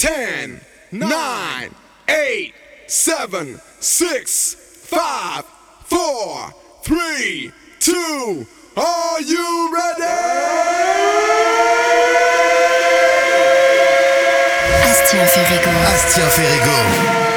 10, 9, 8, 7, 6, 5, 4, 3, 2, are you ready? Astien Ferrigo. Astien Ferrigo.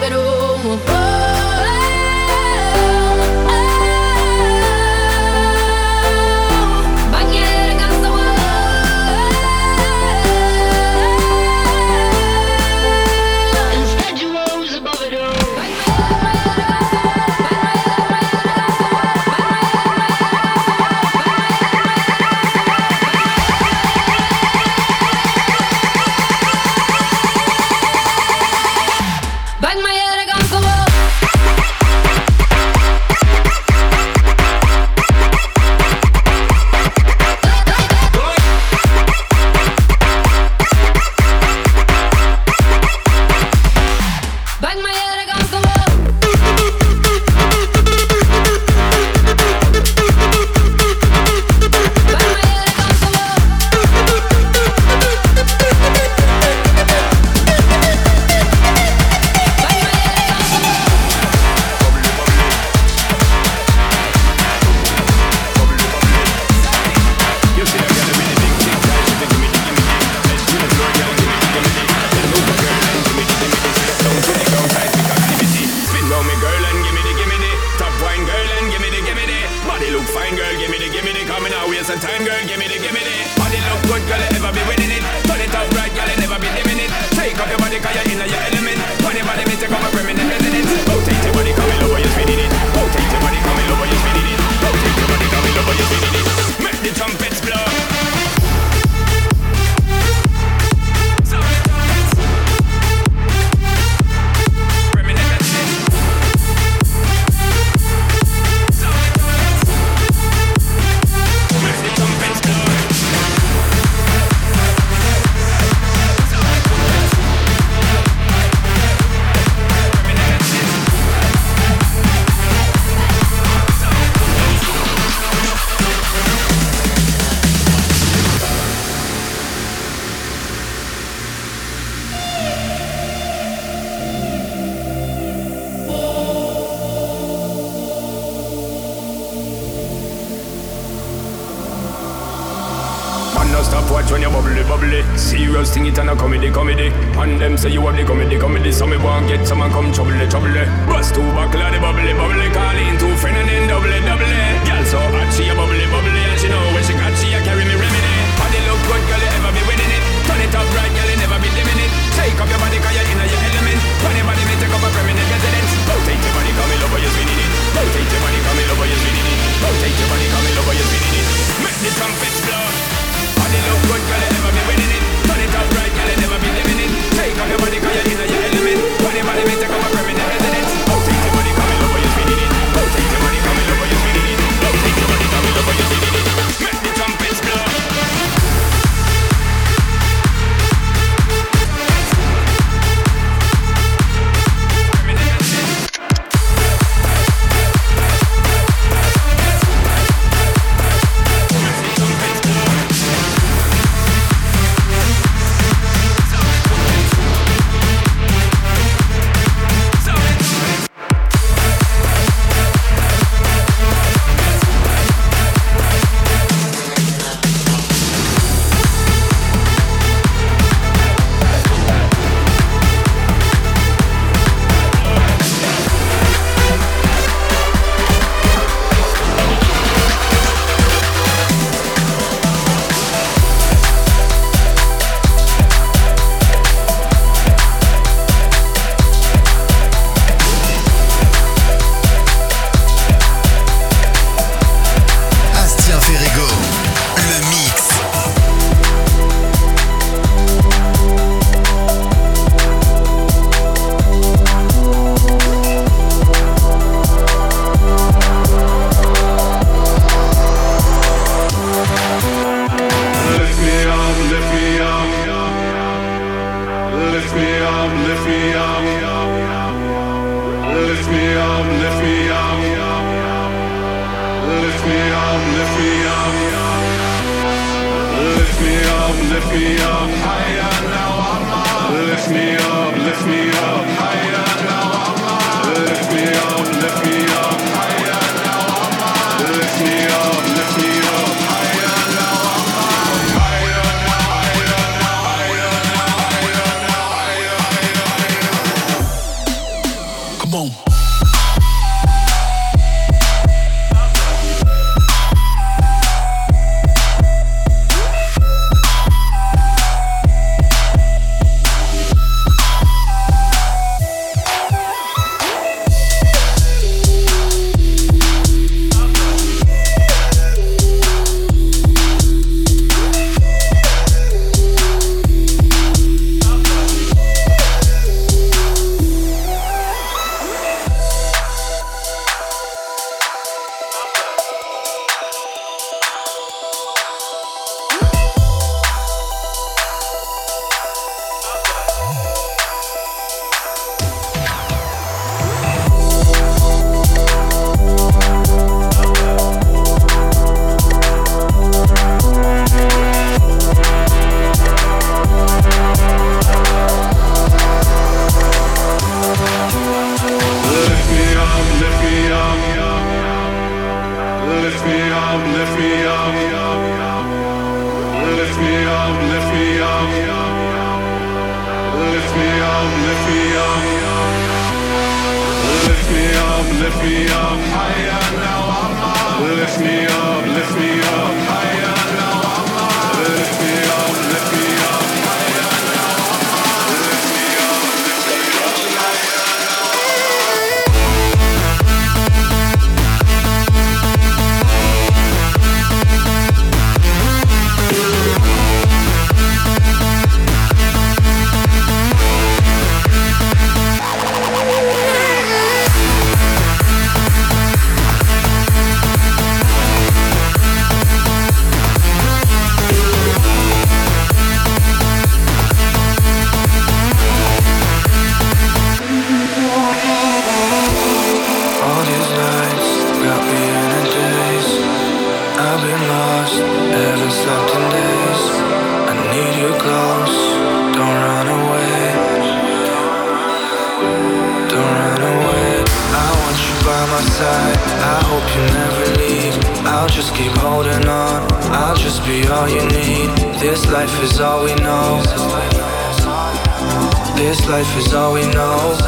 pero touch when you bubbly bubbly. Serious thing it and a comedy comedy. And them say you have the comedy comedy. So me want get someone come trouble trouble. Bust two back of the bubbly bubbly. Call in two friend and then double double. Girl so hot she a bubbly bubbly and she know when she got she a carry me remedy. Body look good girl you ever be winning it. Turn it up right girl you never be dimming it. Take up your body cause you're in your element. Funny body me take up a permanent residence. Rotate your body come in love you spinning it. Rotate your body come in love you spinning it. Rotate your body come in love you spinning it. lift me up, lift me up higher now. I'm up. Lift me up, lift me up higher. is all we know. This life is all we know.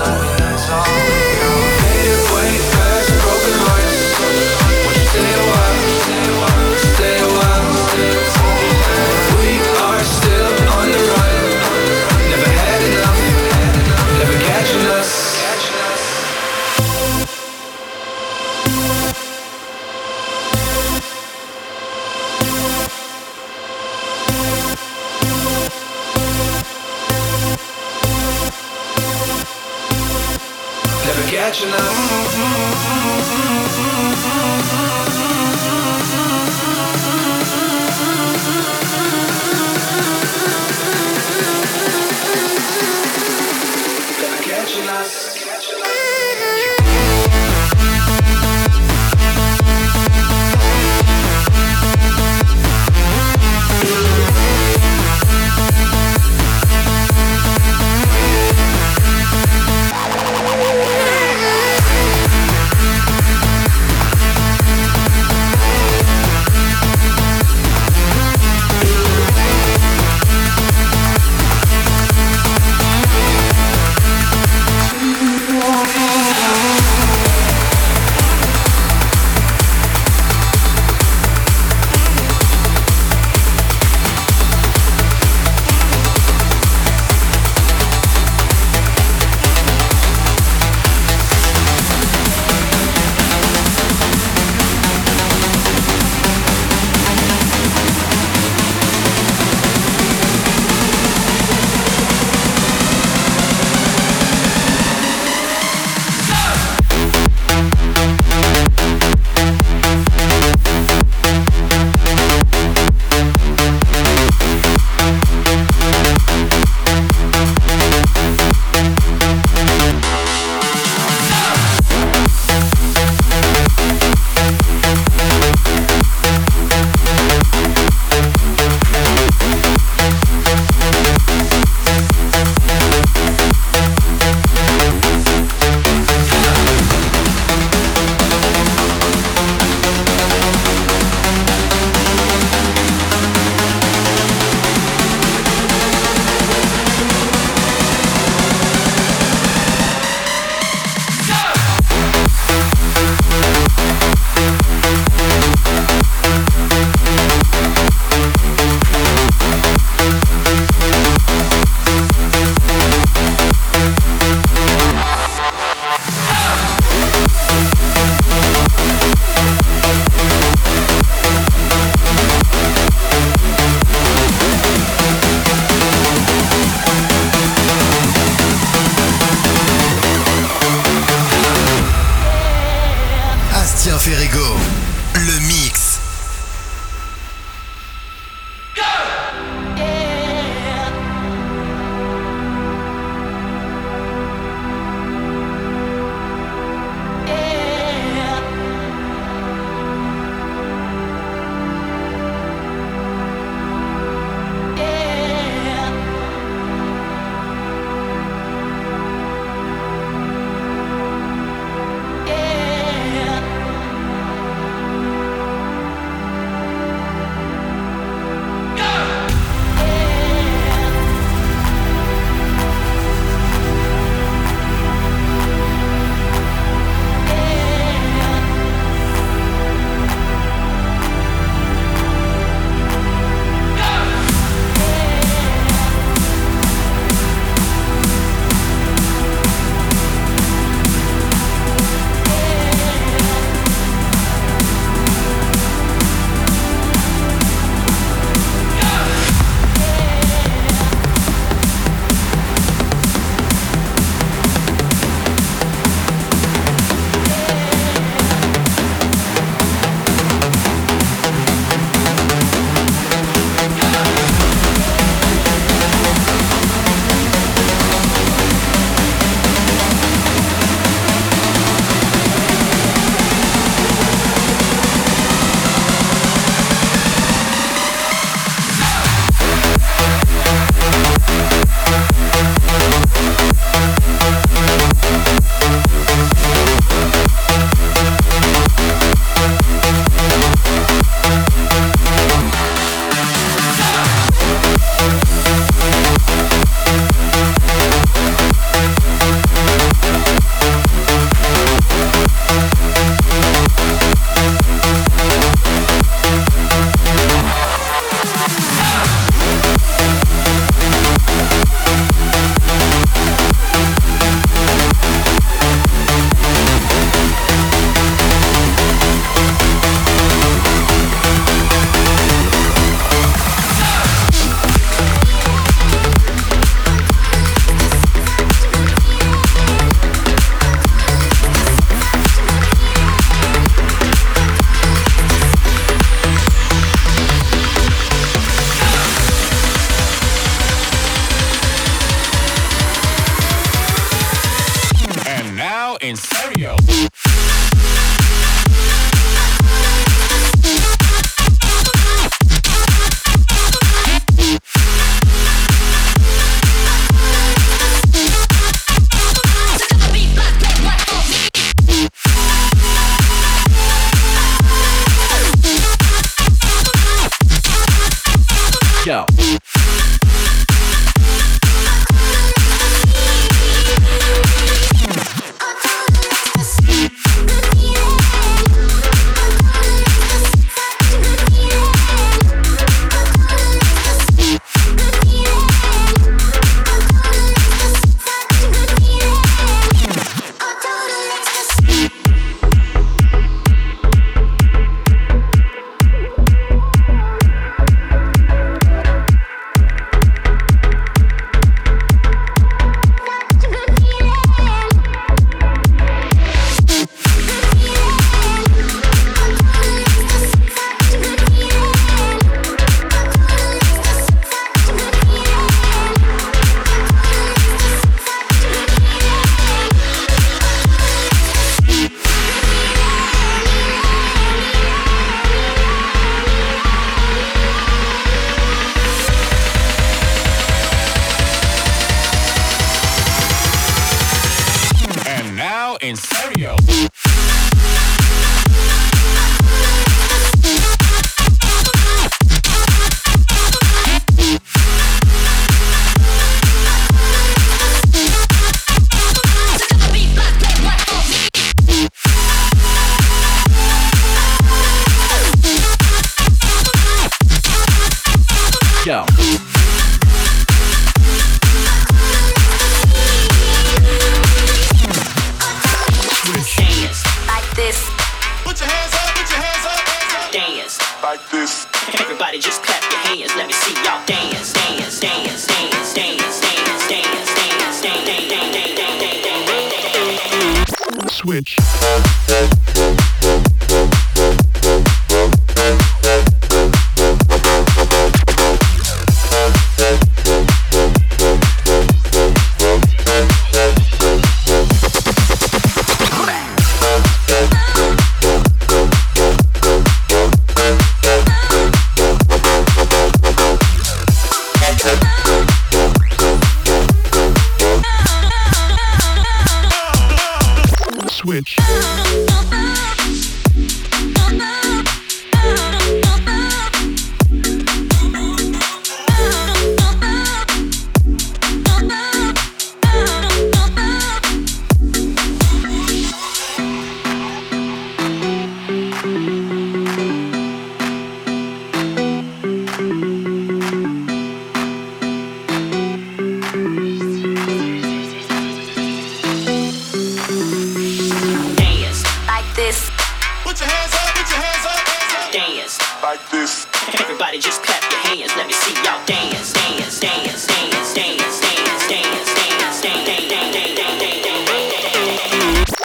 Dance. like this. Everybody just clap your hands. Let me see y'all dance, dance, dance, dance, dance, dance, dance, dance, dance, dance, dance, dance, dance, dance,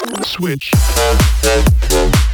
dance. Switch. Switch.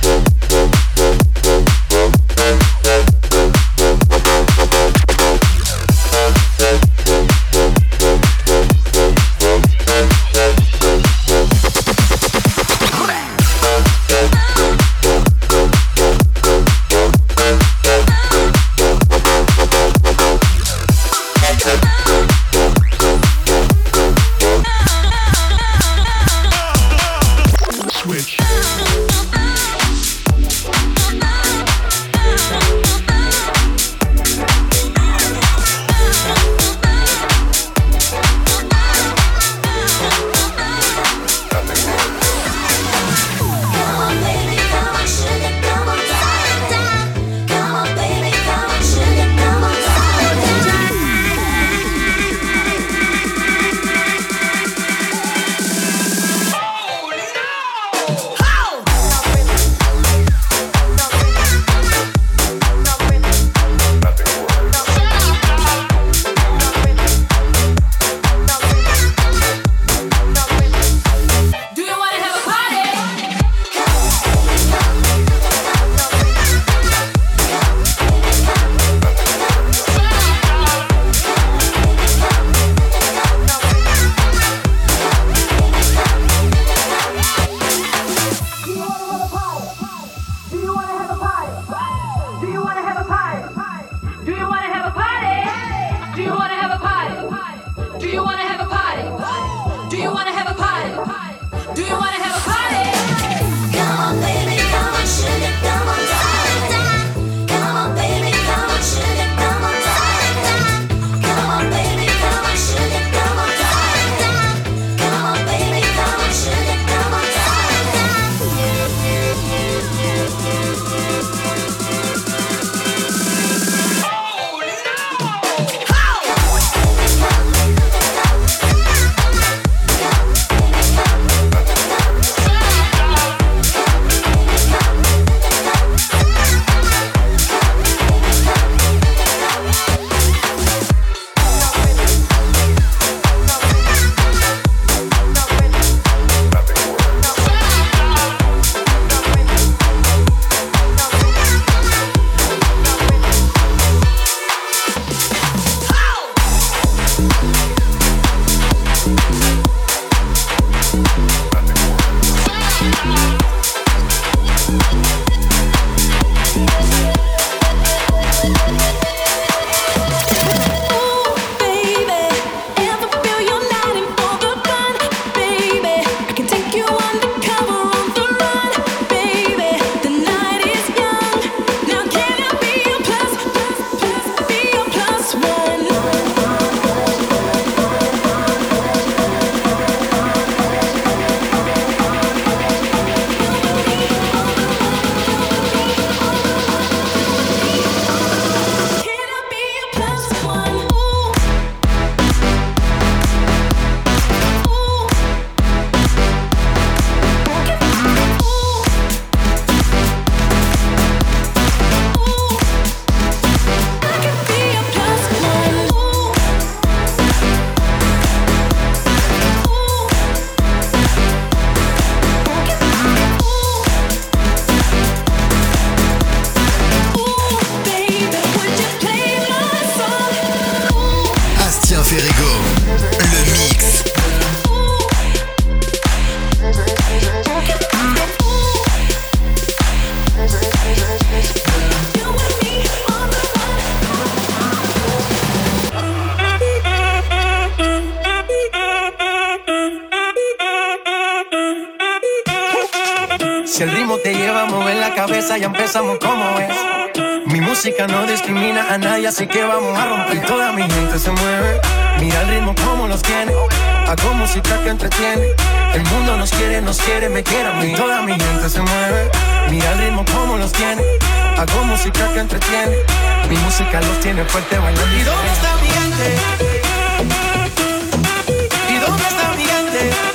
entretiene. Mi música los tiene fuerte bailando. ¿Y dónde está mi gente? ¿Y dónde está mi gente?